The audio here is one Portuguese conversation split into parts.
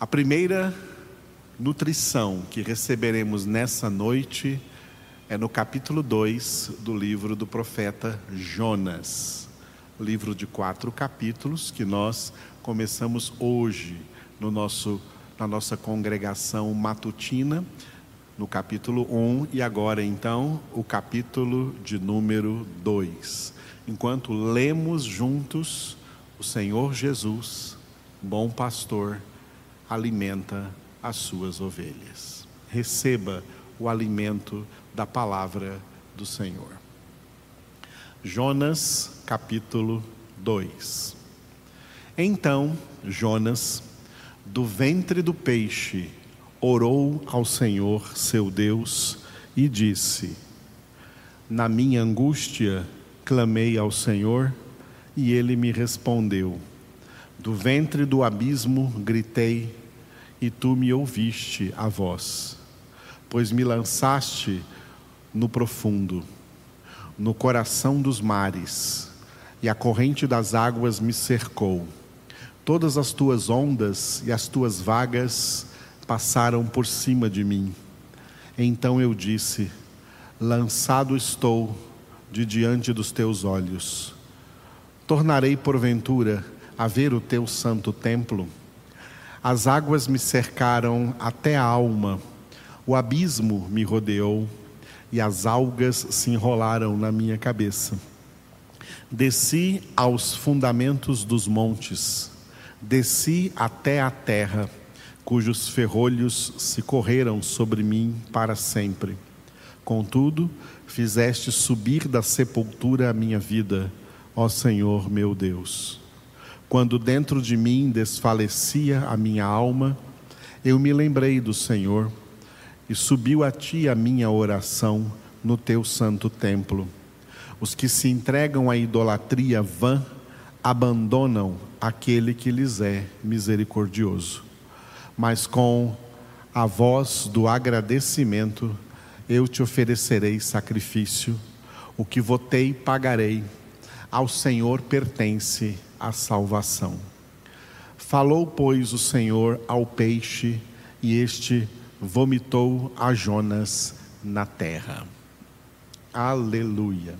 A primeira nutrição que receberemos nessa noite é no capítulo 2 do livro do profeta Jonas. Livro de quatro capítulos que nós começamos hoje no nosso, na nossa congregação matutina, no capítulo 1, e agora então o capítulo de número 2. Enquanto lemos juntos, o Senhor Jesus, bom pastor, alimenta as suas ovelhas. Receba o alimento da palavra do Senhor. Jonas, capítulo 2. Então Jonas, do ventre do peixe, orou ao Senhor seu Deus e disse: Na minha angústia clamei ao Senhor e ele me respondeu. Do ventre do abismo gritei e tu me ouviste a voz, pois me lançaste no profundo, no coração dos mares, e a corrente das águas me cercou. Todas as tuas ondas e as tuas vagas passaram por cima de mim. Então eu disse: Lançado estou de diante dos teus olhos. Tornarei porventura a ver o teu santo templo. As águas me cercaram até a alma, o abismo me rodeou e as algas se enrolaram na minha cabeça. Desci aos fundamentos dos montes, desci até a terra, cujos ferrolhos se correram sobre mim para sempre. Contudo, fizeste subir da sepultura a minha vida, ó Senhor meu Deus. Quando dentro de mim desfalecia a minha alma, eu me lembrei do Senhor e subiu a ti a minha oração no teu santo templo. Os que se entregam à idolatria vã abandonam aquele que lhes é misericordioso. Mas com a voz do agradecimento eu te oferecerei sacrifício, o que votei pagarei. Ao Senhor pertence a salvação. Falou, pois, o Senhor ao peixe, e este vomitou a Jonas na terra. Aleluia.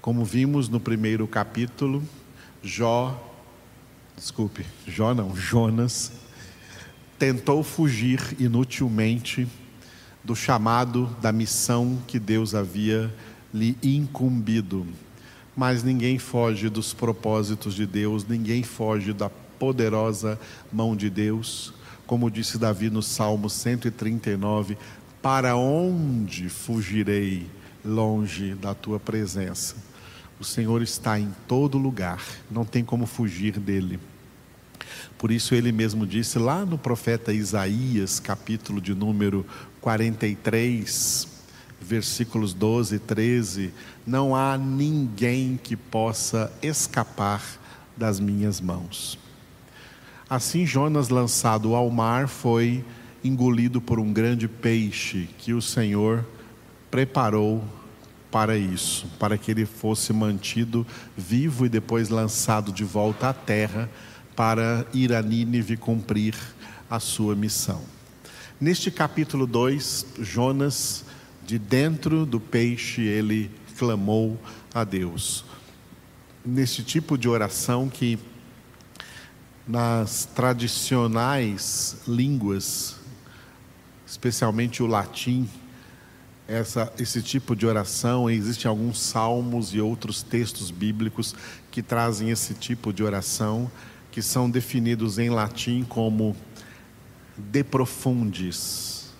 Como vimos no primeiro capítulo, Jó, desculpe, Jó não, Jonas, tentou fugir inutilmente do chamado, da missão que Deus havia lhe incumbido mas ninguém foge dos propósitos de Deus, ninguém foge da poderosa mão de Deus. Como disse Davi no Salmo 139: Para onde fugirei longe da tua presença? O Senhor está em todo lugar, não tem como fugir dele. Por isso ele mesmo disse lá no profeta Isaías, capítulo de número 43, versículos 12 e 13: Não há ninguém que possa escapar das minhas mãos. Assim, Jonas, lançado ao mar, foi engolido por um grande peixe que o Senhor preparou para isso, para que ele fosse mantido vivo e depois lançado de volta à terra para ir a Nínive cumprir a sua missão. Neste capítulo 2, Jonas de dentro do peixe ele clamou a Deus. Nesse tipo de oração que nas tradicionais línguas, especialmente o latim, essa, esse tipo de oração, existem alguns salmos e outros textos bíblicos que trazem esse tipo de oração, que são definidos em latim como de profundis.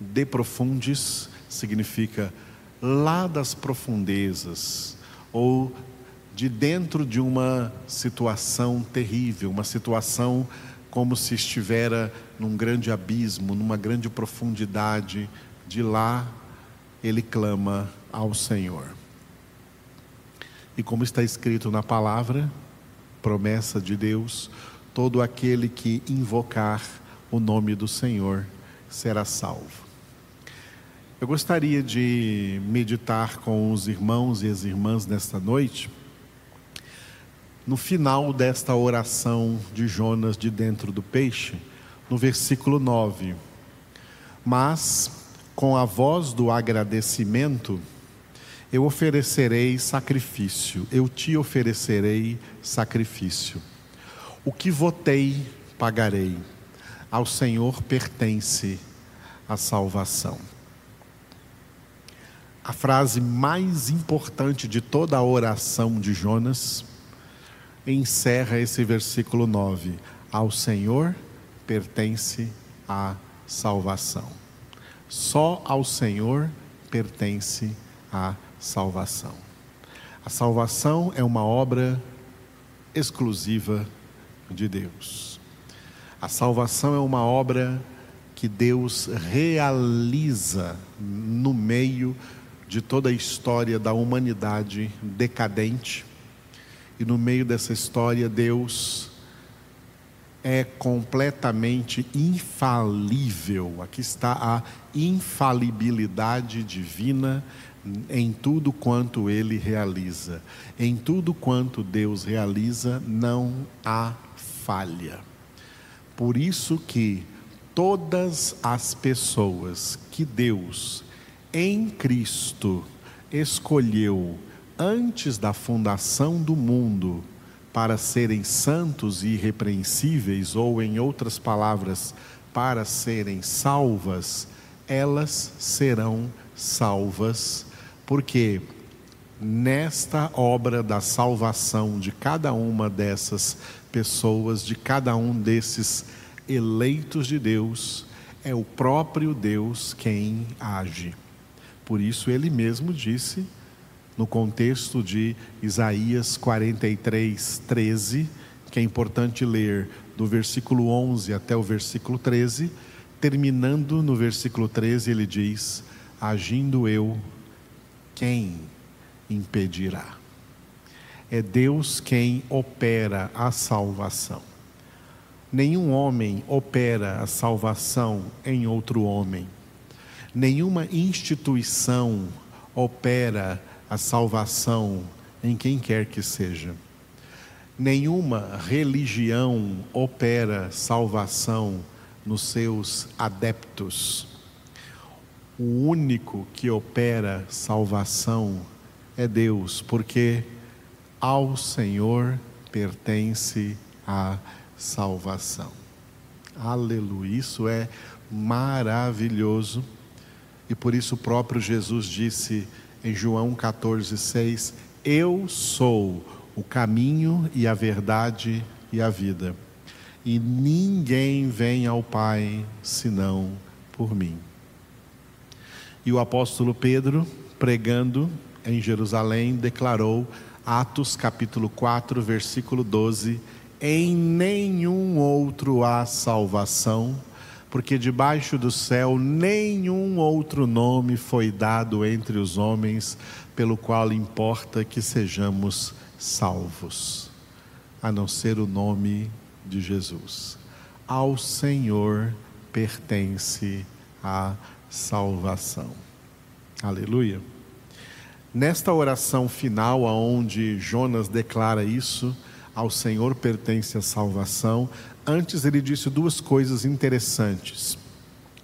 De profundis significa lá das profundezas ou de dentro de uma situação terrível, uma situação como se estivera num grande abismo, numa grande profundidade, de lá ele clama ao Senhor. E como está escrito na palavra, promessa de Deus, todo aquele que invocar o nome do Senhor será salvo. Eu gostaria de meditar com os irmãos e as irmãs nesta noite, no final desta oração de Jonas de dentro do peixe, no versículo 9. Mas, com a voz do agradecimento, eu oferecerei sacrifício, eu te oferecerei sacrifício. O que votei, pagarei. Ao Senhor pertence a salvação. A frase mais importante de toda a oração de Jonas encerra esse versículo 9: Ao Senhor pertence a salvação. Só ao Senhor pertence a salvação. A salvação é uma obra exclusiva de Deus. A salvação é uma obra que Deus realiza no meio de toda a história da humanidade decadente. E no meio dessa história, Deus é completamente infalível. Aqui está a infalibilidade divina em tudo quanto ele realiza. Em tudo quanto Deus realiza, não há falha. Por isso que todas as pessoas que Deus em Cristo escolheu antes da fundação do mundo para serem santos e irrepreensíveis, ou em outras palavras, para serem salvas, elas serão salvas, porque nesta obra da salvação de cada uma dessas pessoas, de cada um desses eleitos de Deus, é o próprio Deus quem age. Por isso ele mesmo disse no contexto de Isaías 43, 13, que é importante ler do versículo 11 até o versículo 13, terminando no versículo 13, ele diz: Agindo eu, quem impedirá? É Deus quem opera a salvação. Nenhum homem opera a salvação em outro homem. Nenhuma instituição opera a salvação em quem quer que seja. Nenhuma religião opera salvação nos seus adeptos. O único que opera salvação é Deus, porque ao Senhor pertence a salvação. Aleluia, isso é maravilhoso. E por isso o próprio Jesus disse: em João 14,6: Eu sou o caminho e a verdade e a vida, e ninguém vem ao Pai senão por mim. E o apóstolo Pedro, pregando em Jerusalém, declarou, Atos capítulo 4, versículo 12: Em nenhum outro há salvação porque debaixo do céu nenhum outro nome foi dado entre os homens pelo qual importa que sejamos salvos, a não ser o nome de Jesus. Ao Senhor pertence a salvação. Aleluia. Nesta oração final, aonde Jonas declara isso, ao Senhor pertence a salvação, Antes ele disse duas coisas interessantes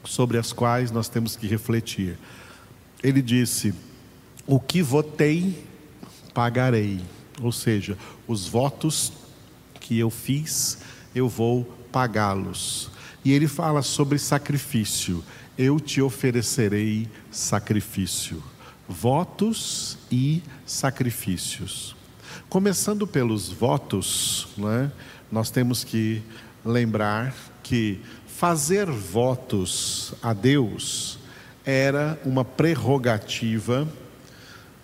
sobre as quais nós temos que refletir. Ele disse: O que votei, pagarei. Ou seja, os votos que eu fiz, eu vou pagá-los. E ele fala sobre sacrifício. Eu te oferecerei sacrifício. Votos e sacrifícios. Começando pelos votos, né, nós temos que lembrar que fazer votos a Deus era uma prerrogativa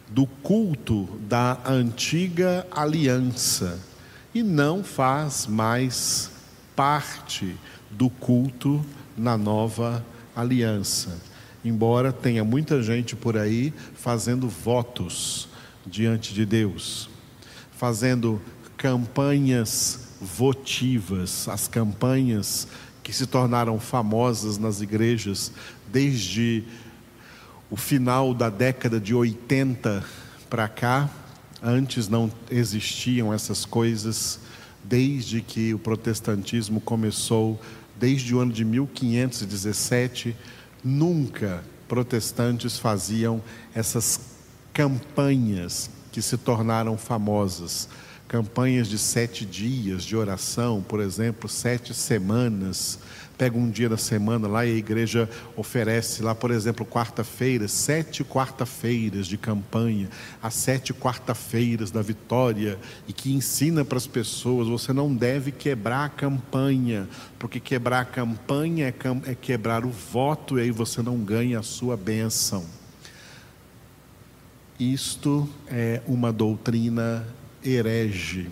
do culto da antiga aliança e não faz mais parte do culto na nova aliança. Embora tenha muita gente por aí fazendo votos diante de Deus, fazendo campanhas votivas, as campanhas que se tornaram famosas nas igrejas desde o final da década de 80 para cá. Antes não existiam essas coisas, desde que o protestantismo começou desde o ano de 1517, nunca protestantes faziam essas campanhas que se tornaram famosas. Campanhas de sete dias de oração, por exemplo, sete semanas. Pega um dia da semana lá e a igreja oferece lá, por exemplo, quarta-feira, sete quarta-feiras de campanha, as sete quarta-feiras da vitória, e que ensina para as pessoas: você não deve quebrar a campanha, porque quebrar a campanha é, é quebrar o voto e aí você não ganha a sua bênção. Isto é uma doutrina herege,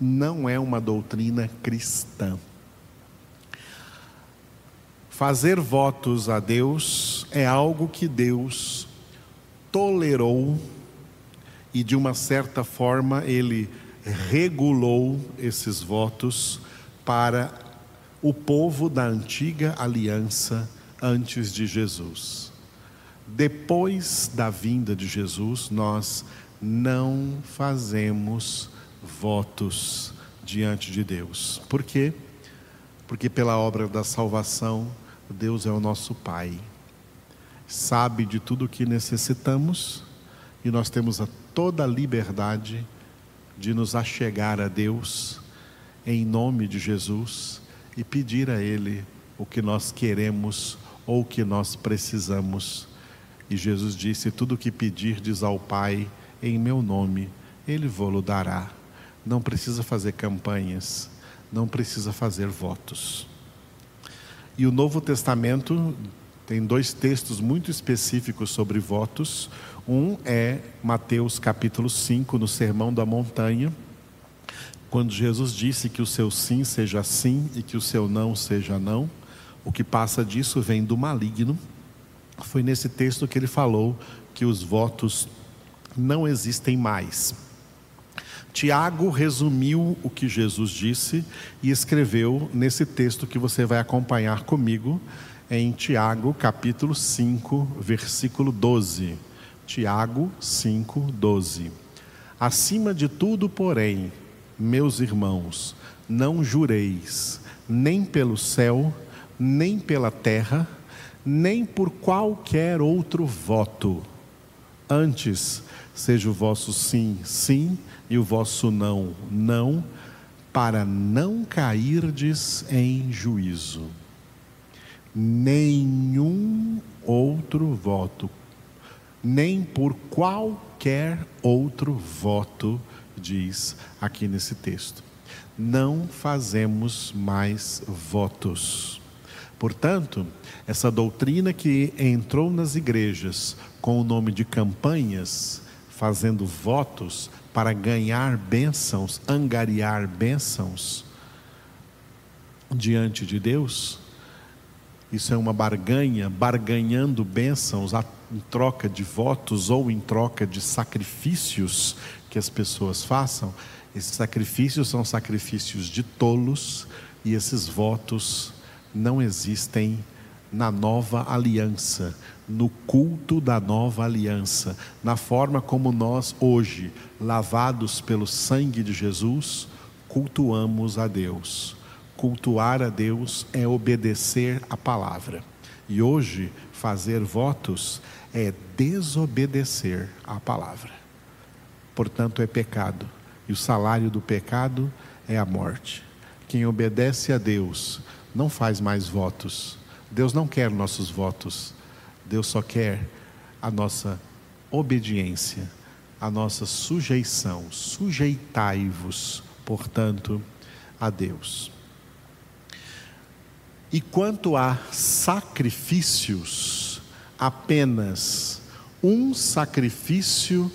não é uma doutrina cristã. Fazer votos a Deus é algo que Deus tolerou e, de uma certa forma, Ele regulou esses votos para o povo da antiga aliança antes de Jesus. Depois da vinda de Jesus, nós não fazemos votos diante de Deus. Por quê? Porque pela obra da salvação, Deus é o nosso Pai. Sabe de tudo o que necessitamos e nós temos a toda a liberdade de nos achegar a Deus em nome de Jesus e pedir a Ele o que nós queremos ou o que nós precisamos e Jesus disse: Tudo o que pedirdes ao Pai em meu nome, Ele vos dará. Não precisa fazer campanhas, não precisa fazer votos. E o Novo Testamento tem dois textos muito específicos sobre votos. Um é Mateus capítulo 5, no Sermão da Montanha, quando Jesus disse que o seu sim seja sim e que o seu não seja não. O que passa disso vem do maligno. Foi nesse texto que ele falou que os votos não existem mais. Tiago resumiu o que Jesus disse e escreveu nesse texto que você vai acompanhar comigo, em Tiago, capítulo 5, versículo 12. Tiago 5, 12. Acima de tudo, porém, meus irmãos, não jureis, nem pelo céu, nem pela terra, nem por qualquer outro voto. Antes, seja o vosso sim, sim, e o vosso não, não, para não cairdes em juízo. Nenhum outro voto, nem por qualquer outro voto, diz aqui nesse texto. Não fazemos mais votos. Portanto, essa doutrina que entrou nas igrejas com o nome de campanhas, fazendo votos para ganhar bênçãos, angariar bênçãos diante de Deus, isso é uma barganha, barganhando bênçãos em troca de votos ou em troca de sacrifícios que as pessoas façam. Esses sacrifícios são sacrifícios de tolos e esses votos não existem na nova aliança, no culto da nova aliança, na forma como nós hoje, lavados pelo sangue de Jesus, cultuamos a Deus. Cultuar a Deus é obedecer a palavra. E hoje, fazer votos é desobedecer a palavra. Portanto, é pecado. E o salário do pecado é a morte. Quem obedece a Deus não faz mais votos. Deus não quer nossos votos. Deus só quer a nossa obediência, a nossa sujeição. Sujeitai-vos, portanto, a Deus. E quanto a sacrifícios, apenas um sacrifício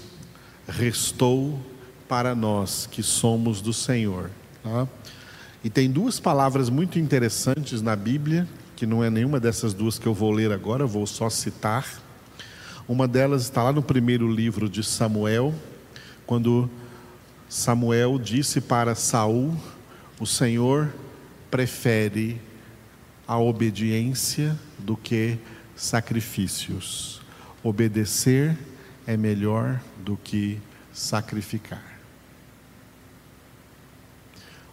restou para nós que somos do Senhor. Tá? E tem duas palavras muito interessantes na Bíblia, que não é nenhuma dessas duas que eu vou ler agora, vou só citar. Uma delas está lá no primeiro livro de Samuel, quando Samuel disse para Saul: O Senhor prefere a obediência do que sacrifícios. Obedecer é melhor do que sacrificar.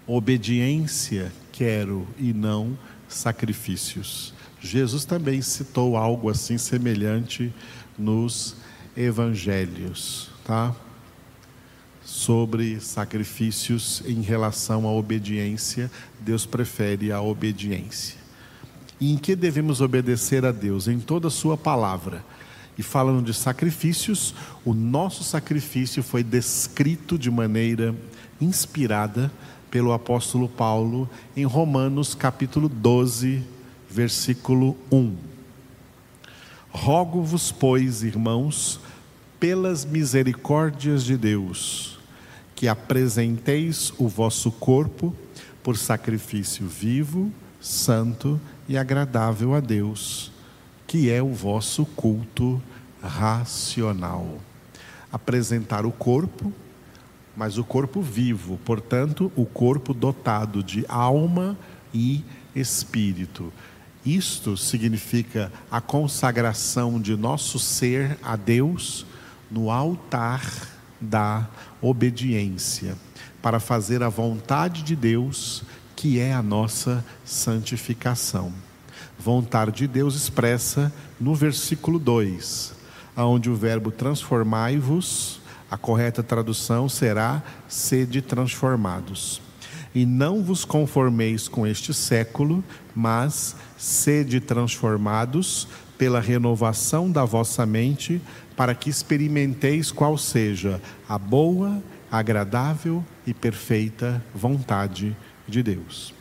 Obediência quero e não sacrifícios. Jesus também citou algo assim semelhante nos evangelhos, tá? Sobre sacrifícios em relação à obediência, Deus prefere a obediência. E em que devemos obedecer a Deus? Em toda a sua palavra. E falando de sacrifícios, o nosso sacrifício foi descrito de maneira inspirada pelo apóstolo Paulo em Romanos capítulo 12, versículo 1. Rogo-vos, pois, irmãos, pelas misericórdias de Deus, que apresenteis o vosso corpo por sacrifício vivo, santo e agradável a Deus, que é o vosso culto racional. Apresentar o corpo, mas o corpo vivo, portanto, o corpo dotado de alma e espírito. Isto significa a consagração de nosso ser a Deus no altar da obediência, para fazer a vontade de Deus, que é a nossa santificação. Vontade de Deus expressa no versículo 2, onde o verbo transformai-vos, a correta tradução será sede transformados. E não vos conformeis com este século, mas sede transformados pela renovação da vossa mente, para que experimenteis qual seja a boa, agradável e perfeita vontade de Deus.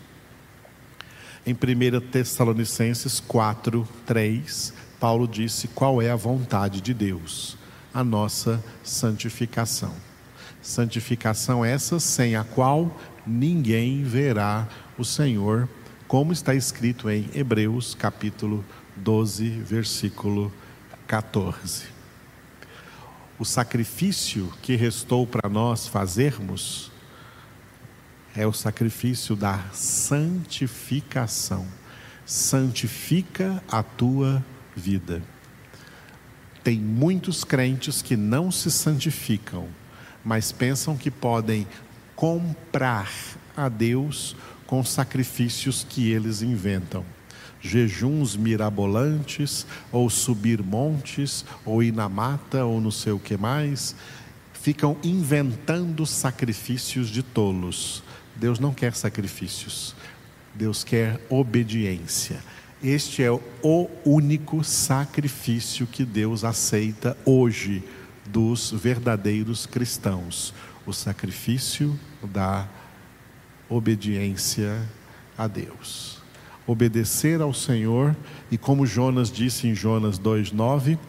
Em 1 Tessalonicenses 4, 3, Paulo disse qual é a vontade de Deus, a nossa santificação. Santificação essa sem a qual ninguém verá o Senhor como está escrito em Hebreus capítulo 12, versículo 14. O sacrifício que restou para nós fazermos é o sacrifício da santificação. Santifica a tua vida. Tem muitos crentes que não se santificam, mas pensam que podem comprar a Deus com sacrifícios que eles inventam. Jejuns mirabolantes, ou subir montes, ou ir na mata, ou não sei o que mais. Ficam inventando sacrifícios de tolos. Deus não quer sacrifícios, Deus quer obediência. Este é o único sacrifício que Deus aceita hoje dos verdadeiros cristãos: o sacrifício da obediência a Deus. Obedecer ao Senhor e, como Jonas disse em Jonas 2,9,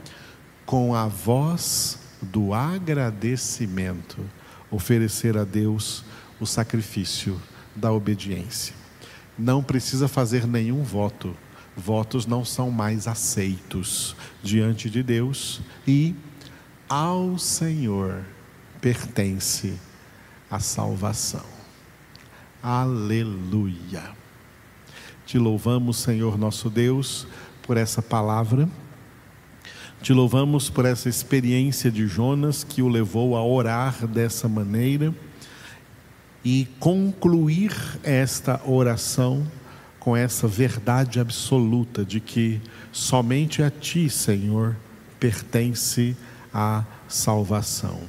com a voz do agradecimento, oferecer a Deus o sacrifício da obediência. Não precisa fazer nenhum voto, votos não são mais aceitos diante de Deus e ao Senhor pertence a salvação. Aleluia. Te louvamos, Senhor nosso Deus, por essa palavra. Te louvamos por essa experiência de Jonas que o levou a orar dessa maneira e concluir esta oração com essa verdade absoluta de que somente a Ti, Senhor, pertence a salvação.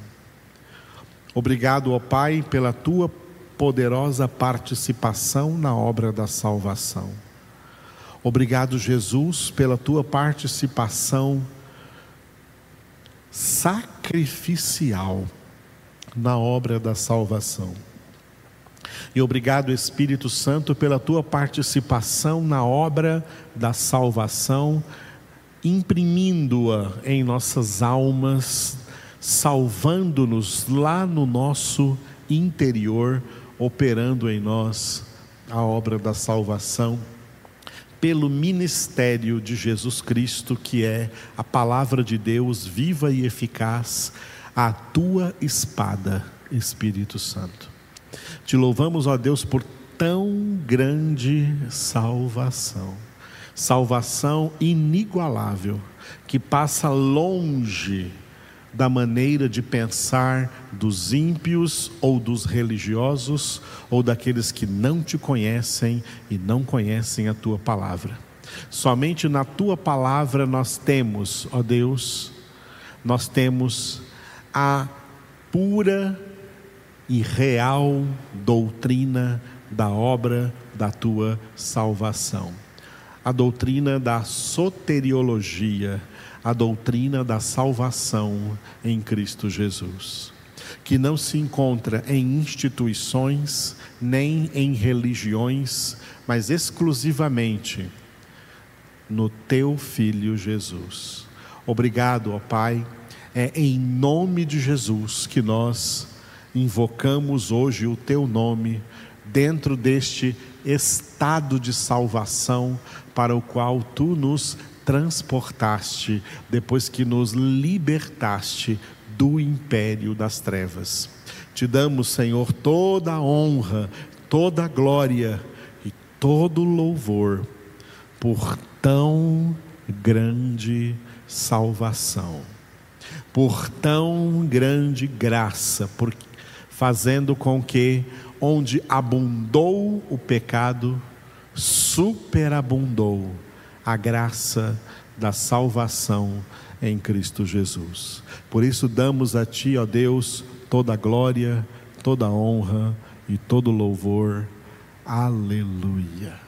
Obrigado, ó Pai, pela Tua poderosa participação na obra da salvação. Obrigado, Jesus, pela tua participação sacrificial na obra da salvação. E obrigado, Espírito Santo, pela tua participação na obra da salvação, imprimindo-a em nossas almas, salvando-nos lá no nosso interior operando em nós a obra da salvação pelo ministério de Jesus Cristo, que é a palavra de Deus viva e eficaz, a tua espada, Espírito Santo. Te louvamos, ó Deus, por tão grande salvação, salvação inigualável, que passa longe da maneira de pensar dos ímpios ou dos religiosos ou daqueles que não te conhecem e não conhecem a tua palavra. Somente na tua palavra nós temos, ó Deus, nós temos a pura e real doutrina da obra da tua salvação. A doutrina da soteriologia, a doutrina da salvação em Cristo Jesus, que não se encontra em instituições nem em religiões, mas exclusivamente no teu filho Jesus. Obrigado, ó Pai. É em nome de Jesus que nós invocamos hoje o teu nome dentro deste estado de salvação para o qual tu nos transportaste depois que nos libertaste do império das trevas. Te damos, Senhor, toda a honra, toda a glória e todo o louvor por tão grande salvação, por tão grande graça, por fazendo com que onde abundou o pecado, superabundou a graça da salvação em Cristo Jesus. Por isso damos a Ti, ó Deus, toda glória, toda honra e todo louvor. Aleluia.